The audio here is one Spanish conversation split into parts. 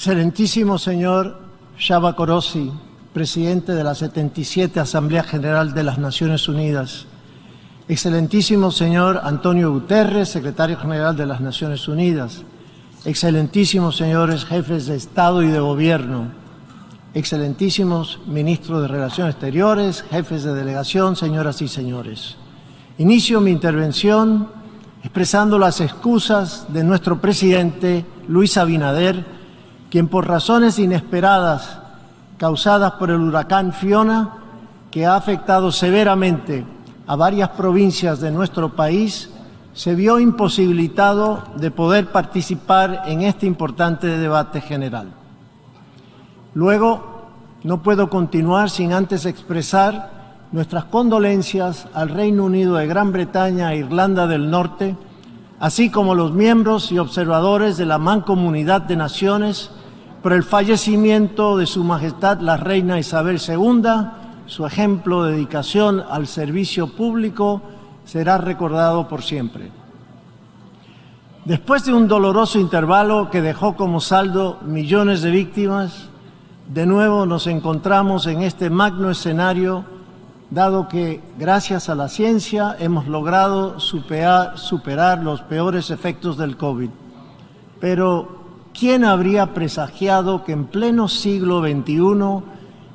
Excelentísimo señor Shaba Korosi, presidente de la 77 Asamblea General de las Naciones Unidas. Excelentísimo señor Antonio Guterres, secretario general de las Naciones Unidas. Excelentísimos señores jefes de Estado y de Gobierno. Excelentísimos ministros de Relaciones Exteriores, jefes de delegación, señoras y señores. Inicio mi intervención expresando las excusas de nuestro presidente Luis Abinader quien por razones inesperadas causadas por el huracán Fiona, que ha afectado severamente a varias provincias de nuestro país, se vio imposibilitado de poder participar en este importante debate general. Luego, no puedo continuar sin antes expresar nuestras condolencias al Reino Unido de Gran Bretaña e Irlanda del Norte, así como los miembros y observadores de la Mancomunidad de Naciones por el fallecimiento de Su Majestad la Reina Isabel II, su ejemplo de dedicación al servicio público será recordado por siempre. Después de un doloroso intervalo que dejó como saldo millones de víctimas, de nuevo nos encontramos en este magno escenario, dado que gracias a la ciencia hemos logrado superar, superar los peores efectos del COVID. Pero ¿Quién habría presagiado que en pleno siglo XXI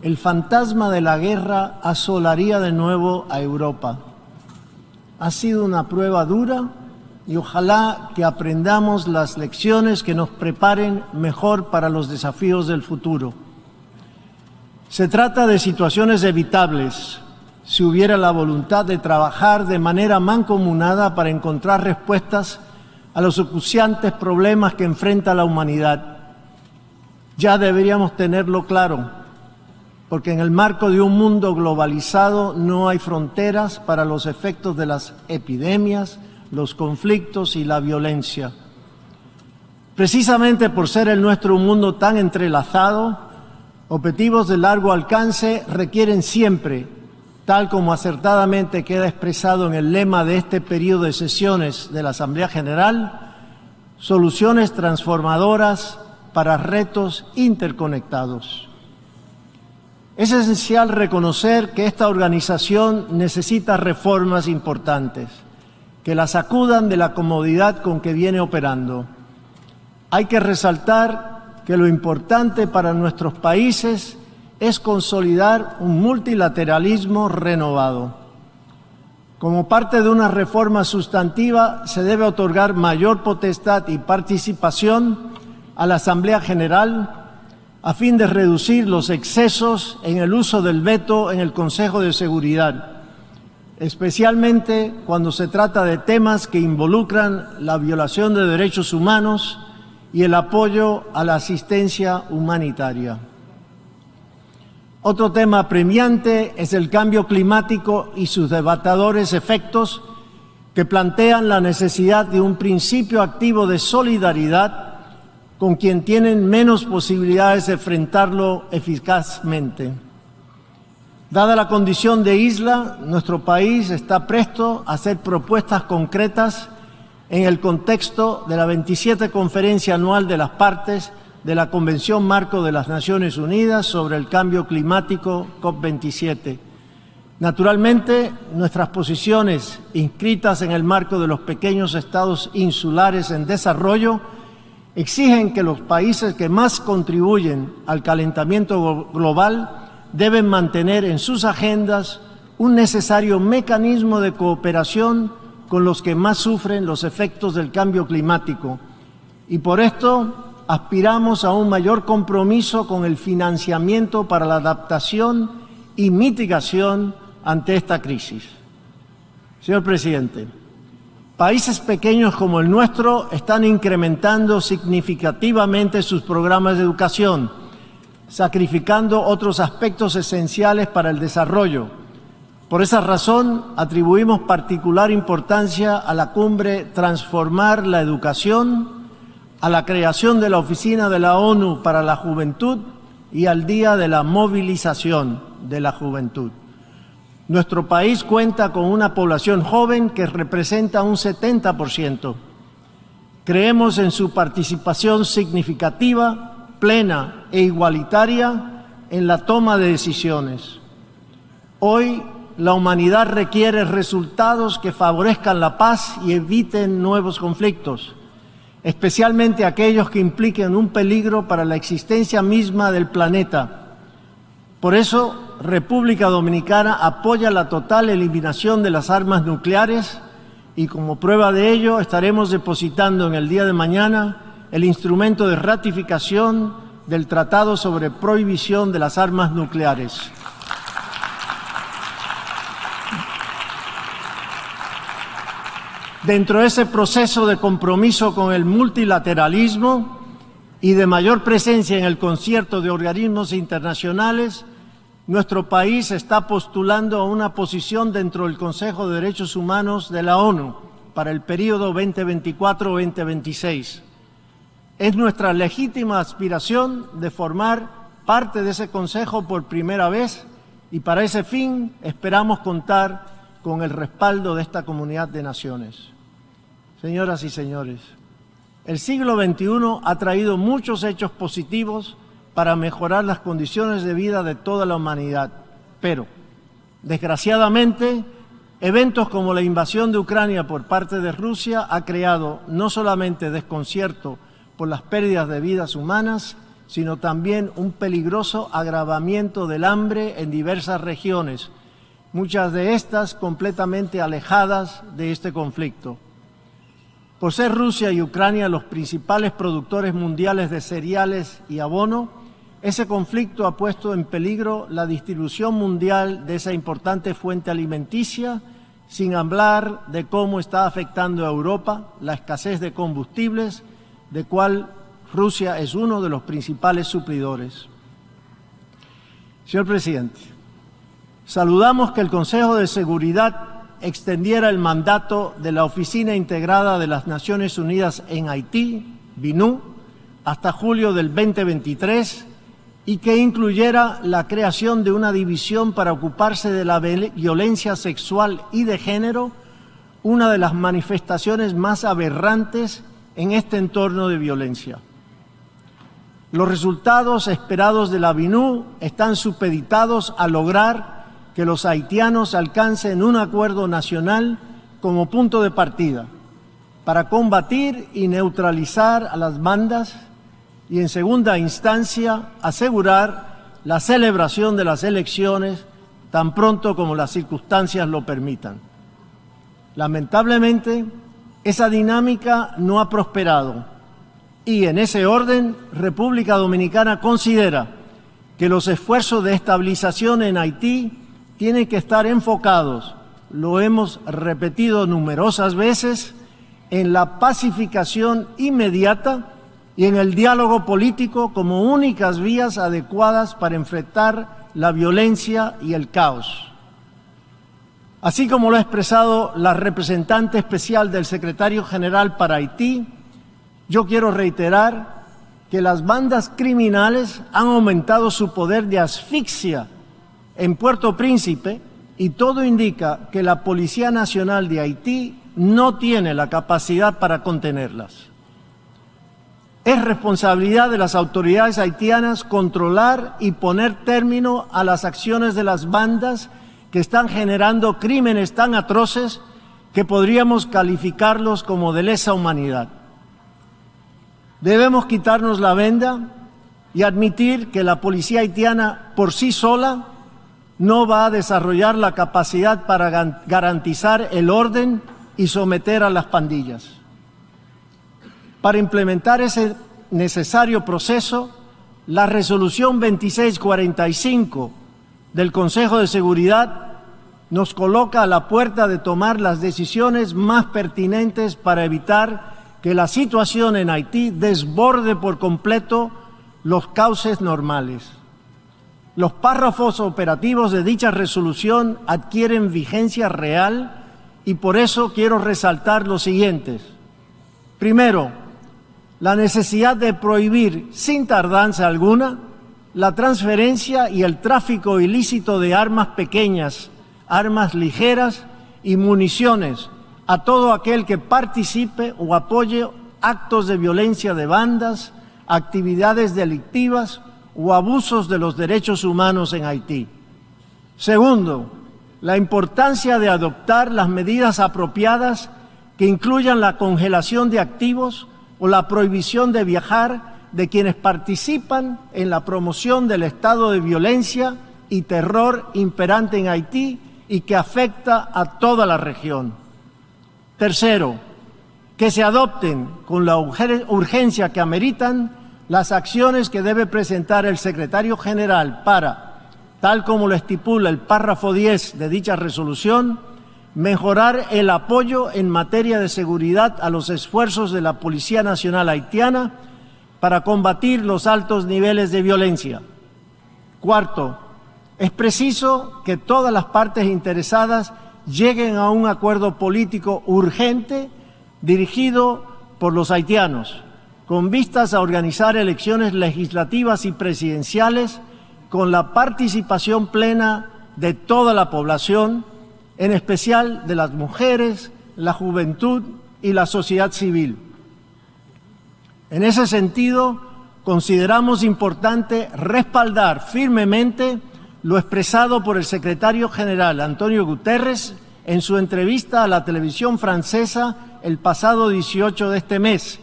el fantasma de la guerra asolaría de nuevo a Europa? Ha sido una prueba dura y ojalá que aprendamos las lecciones que nos preparen mejor para los desafíos del futuro. Se trata de situaciones evitables si hubiera la voluntad de trabajar de manera mancomunada para encontrar respuestas a los acuciantes problemas que enfrenta la humanidad. Ya deberíamos tenerlo claro, porque en el marco de un mundo globalizado no hay fronteras para los efectos de las epidemias, los conflictos y la violencia. Precisamente por ser el nuestro un mundo tan entrelazado, objetivos de largo alcance requieren siempre tal como acertadamente queda expresado en el lema de este periodo de sesiones de la Asamblea General, soluciones transformadoras para retos interconectados. Es esencial reconocer que esta organización necesita reformas importantes, que la sacudan de la comodidad con que viene operando. Hay que resaltar que lo importante para nuestros países es consolidar un multilateralismo renovado. Como parte de una reforma sustantiva, se debe otorgar mayor potestad y participación a la Asamblea General a fin de reducir los excesos en el uso del veto en el Consejo de Seguridad, especialmente cuando se trata de temas que involucran la violación de derechos humanos y el apoyo a la asistencia humanitaria. Otro tema premiante es el cambio climático y sus debatadores efectos que plantean la necesidad de un principio activo de solidaridad con quien tienen menos posibilidades de enfrentarlo eficazmente. Dada la condición de isla, nuestro país está presto a hacer propuestas concretas en el contexto de la 27 Conferencia Anual de las Partes de la Convención Marco de las Naciones Unidas sobre el Cambio Climático COP27. Naturalmente, nuestras posiciones inscritas en el marco de los pequeños estados insulares en desarrollo exigen que los países que más contribuyen al calentamiento global deben mantener en sus agendas un necesario mecanismo de cooperación con los que más sufren los efectos del cambio climático. Y por esto aspiramos a un mayor compromiso con el financiamiento para la adaptación y mitigación ante esta crisis. Señor presidente, países pequeños como el nuestro están incrementando significativamente sus programas de educación, sacrificando otros aspectos esenciales para el desarrollo. Por esa razón, atribuimos particular importancia a la cumbre Transformar la Educación, a la creación de la Oficina de la ONU para la Juventud y al Día de la Movilización de la Juventud. Nuestro país cuenta con una población joven que representa un 70%. Creemos en su participación significativa plena e igualitaria en la toma de decisiones. Hoy la humanidad requiere resultados que favorezcan la paz y eviten nuevos conflictos, especialmente aquellos que impliquen un peligro para la existencia misma del planeta. Por eso, República Dominicana apoya la total eliminación de las armas nucleares y como prueba de ello estaremos depositando en el día de mañana el instrumento de ratificación del Tratado sobre Prohibición de las Armas Nucleares. Dentro de ese proceso de compromiso con el multilateralismo y de mayor presencia en el concierto de organismos internacionales, nuestro país está postulando a una posición dentro del Consejo de Derechos Humanos de la ONU para el periodo 2024-2026. Es nuestra legítima aspiración de formar parte de ese Consejo por primera vez y para ese fin esperamos contar con el respaldo de esta comunidad de naciones. Señoras y señores, el siglo XXI ha traído muchos hechos positivos para mejorar las condiciones de vida de toda la humanidad, pero, desgraciadamente, eventos como la invasión de Ucrania por parte de Rusia ha creado no solamente desconcierto por las pérdidas de vidas humanas, sino también un peligroso agravamiento del hambre en diversas regiones, muchas de estas completamente alejadas de este conflicto. Por ser Rusia y Ucrania los principales productores mundiales de cereales y abono, ese conflicto ha puesto en peligro la distribución mundial de esa importante fuente alimenticia, sin hablar de cómo está afectando a Europa la escasez de combustibles, de cual Rusia es uno de los principales suplidores. Señor presidente, saludamos que el Consejo de Seguridad extendiera el mandato de la Oficina Integrada de las Naciones Unidas en Haití, BINU, hasta julio del 2023 y que incluyera la creación de una división para ocuparse de la violencia sexual y de género, una de las manifestaciones más aberrantes en este entorno de violencia. Los resultados esperados de la BINU están supeditados a lograr que los haitianos alcancen un acuerdo nacional como punto de partida para combatir y neutralizar a las bandas y en segunda instancia asegurar la celebración de las elecciones tan pronto como las circunstancias lo permitan. Lamentablemente, esa dinámica no ha prosperado y en ese orden República Dominicana considera que los esfuerzos de estabilización en Haití tienen que estar enfocados, lo hemos repetido numerosas veces, en la pacificación inmediata y en el diálogo político como únicas vías adecuadas para enfrentar la violencia y el caos. Así como lo ha expresado la representante especial del secretario general para Haití, yo quiero reiterar que las bandas criminales han aumentado su poder de asfixia en Puerto Príncipe y todo indica que la Policía Nacional de Haití no tiene la capacidad para contenerlas. Es responsabilidad de las autoridades haitianas controlar y poner término a las acciones de las bandas que están generando crímenes tan atroces que podríamos calificarlos como de lesa humanidad. Debemos quitarnos la venda y admitir que la policía haitiana por sí sola no va a desarrollar la capacidad para garantizar el orden y someter a las pandillas. Para implementar ese necesario proceso, la resolución 2645 del Consejo de Seguridad nos coloca a la puerta de tomar las decisiones más pertinentes para evitar que la situación en Haití desborde por completo los cauces normales. Los párrafos operativos de dicha resolución adquieren vigencia real y por eso quiero resaltar los siguientes. Primero, la necesidad de prohibir sin tardanza alguna la transferencia y el tráfico ilícito de armas pequeñas, armas ligeras y municiones a todo aquel que participe o apoye actos de violencia de bandas, actividades delictivas o abusos de los derechos humanos en Haití. Segundo, la importancia de adoptar las medidas apropiadas que incluyan la congelación de activos o la prohibición de viajar de quienes participan en la promoción del estado de violencia y terror imperante en Haití y que afecta a toda la región. Tercero, que se adopten con la urgencia que ameritan las acciones que debe presentar el secretario general para, tal como lo estipula el párrafo 10 de dicha resolución, mejorar el apoyo en materia de seguridad a los esfuerzos de la Policía Nacional Haitiana para combatir los altos niveles de violencia. Cuarto, es preciso que todas las partes interesadas lleguen a un acuerdo político urgente dirigido por los haitianos, con vistas a organizar elecciones legislativas y presidenciales con la participación plena de toda la población, en especial de las mujeres, la juventud y la sociedad civil. En ese sentido, consideramos importante respaldar firmemente lo expresado por el secretario general Antonio Guterres en su entrevista a la televisión francesa el pasado 18 de este mes,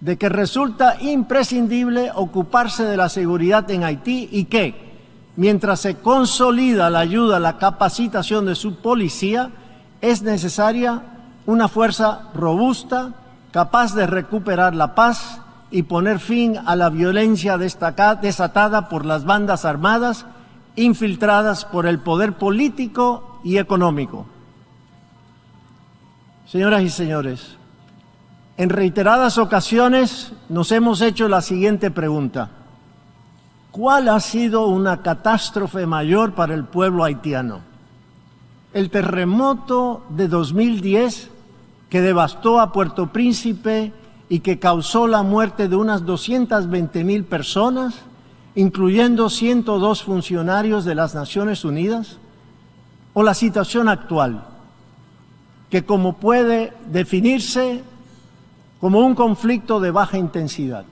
de que resulta imprescindible ocuparse de la seguridad en Haití y que, mientras se consolida la ayuda la capacitación de su policía, es necesaria una fuerza robusta, capaz de recuperar la paz y poner fin a la violencia desatada por las bandas armadas infiltradas por el poder político y económico. Señoras y señores, en reiteradas ocasiones nos hemos hecho la siguiente pregunta. ¿Cuál ha sido una catástrofe mayor para el pueblo haitiano? ¿El terremoto de 2010 que devastó a Puerto Príncipe y que causó la muerte de unas 220 mil personas? incluyendo 102 funcionarios de las Naciones Unidas, o la situación actual, que como puede definirse como un conflicto de baja intensidad.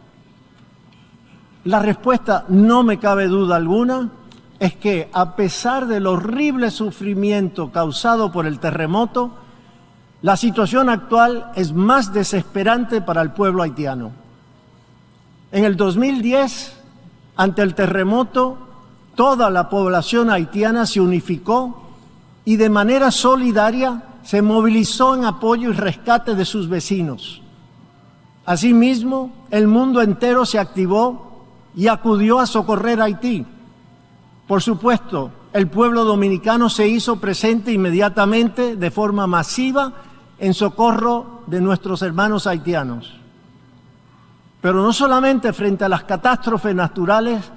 La respuesta, no me cabe duda alguna, es que a pesar del horrible sufrimiento causado por el terremoto, la situación actual es más desesperante para el pueblo haitiano. En el 2010, ante el terremoto, toda la población haitiana se unificó y de manera solidaria se movilizó en apoyo y rescate de sus vecinos. Asimismo, el mundo entero se activó y acudió a socorrer Haití. Por supuesto, el pueblo dominicano se hizo presente inmediatamente de forma masiva en socorro de nuestros hermanos haitianos. Pero no solamente frente a las catástrofes naturales,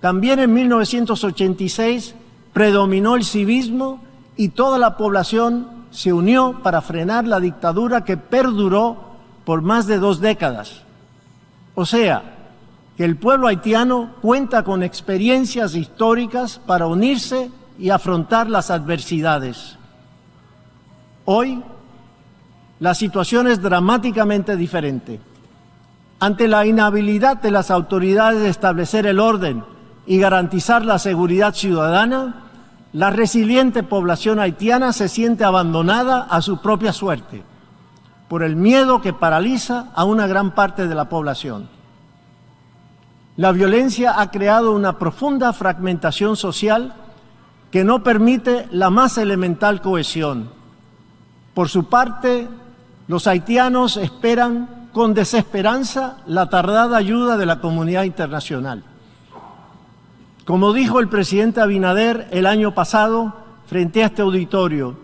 también en 1986 predominó el civismo y toda la población se unió para frenar la dictadura que perduró por más de dos décadas. O sea, que el pueblo haitiano cuenta con experiencias históricas para unirse y afrontar las adversidades. Hoy la situación es dramáticamente diferente. Ante la inhabilidad de las autoridades de establecer el orden y garantizar la seguridad ciudadana, la resiliente población haitiana se siente abandonada a su propia suerte por el miedo que paraliza a una gran parte de la población. La violencia ha creado una profunda fragmentación social que no permite la más elemental cohesión. Por su parte, los haitianos esperan con desesperanza la tardada ayuda de la comunidad internacional. Como dijo el presidente Abinader el año pasado frente a este auditorio,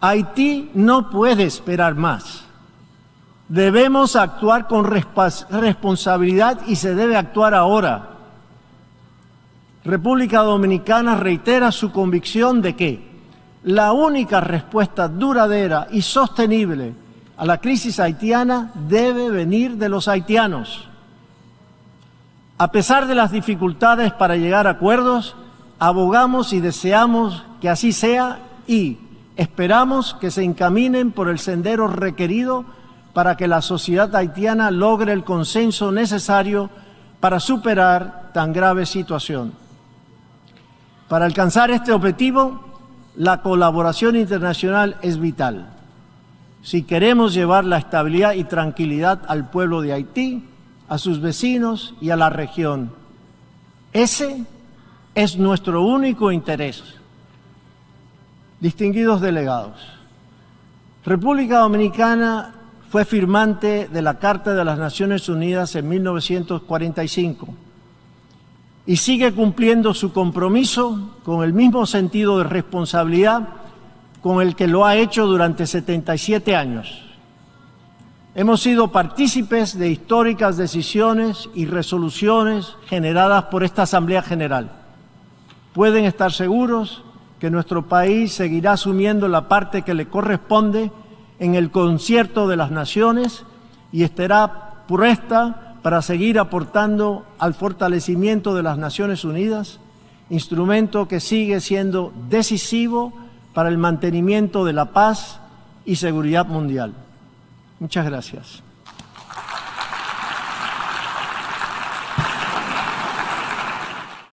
Haití no puede esperar más. Debemos actuar con responsabilidad y se debe actuar ahora. República Dominicana reitera su convicción de que la única respuesta duradera y sostenible a la crisis haitiana debe venir de los haitianos. A pesar de las dificultades para llegar a acuerdos, abogamos y deseamos que así sea y esperamos que se encaminen por el sendero requerido para que la sociedad haitiana logre el consenso necesario para superar tan grave situación. Para alcanzar este objetivo, la colaboración internacional es vital. Si queremos llevar la estabilidad y tranquilidad al pueblo de Haití, a sus vecinos y a la región, ese es nuestro único interés. Distinguidos delegados, República Dominicana fue firmante de la Carta de las Naciones Unidas en 1945 y sigue cumpliendo su compromiso con el mismo sentido de responsabilidad con el que lo ha hecho durante 77 años. Hemos sido partícipes de históricas decisiones y resoluciones generadas por esta Asamblea General. Pueden estar seguros que nuestro país seguirá asumiendo la parte que le corresponde en el concierto de las naciones y estará presta para seguir aportando al fortalecimiento de las Naciones Unidas, instrumento que sigue siendo decisivo para el mantenimiento de la paz y seguridad mundial. Muchas gracias.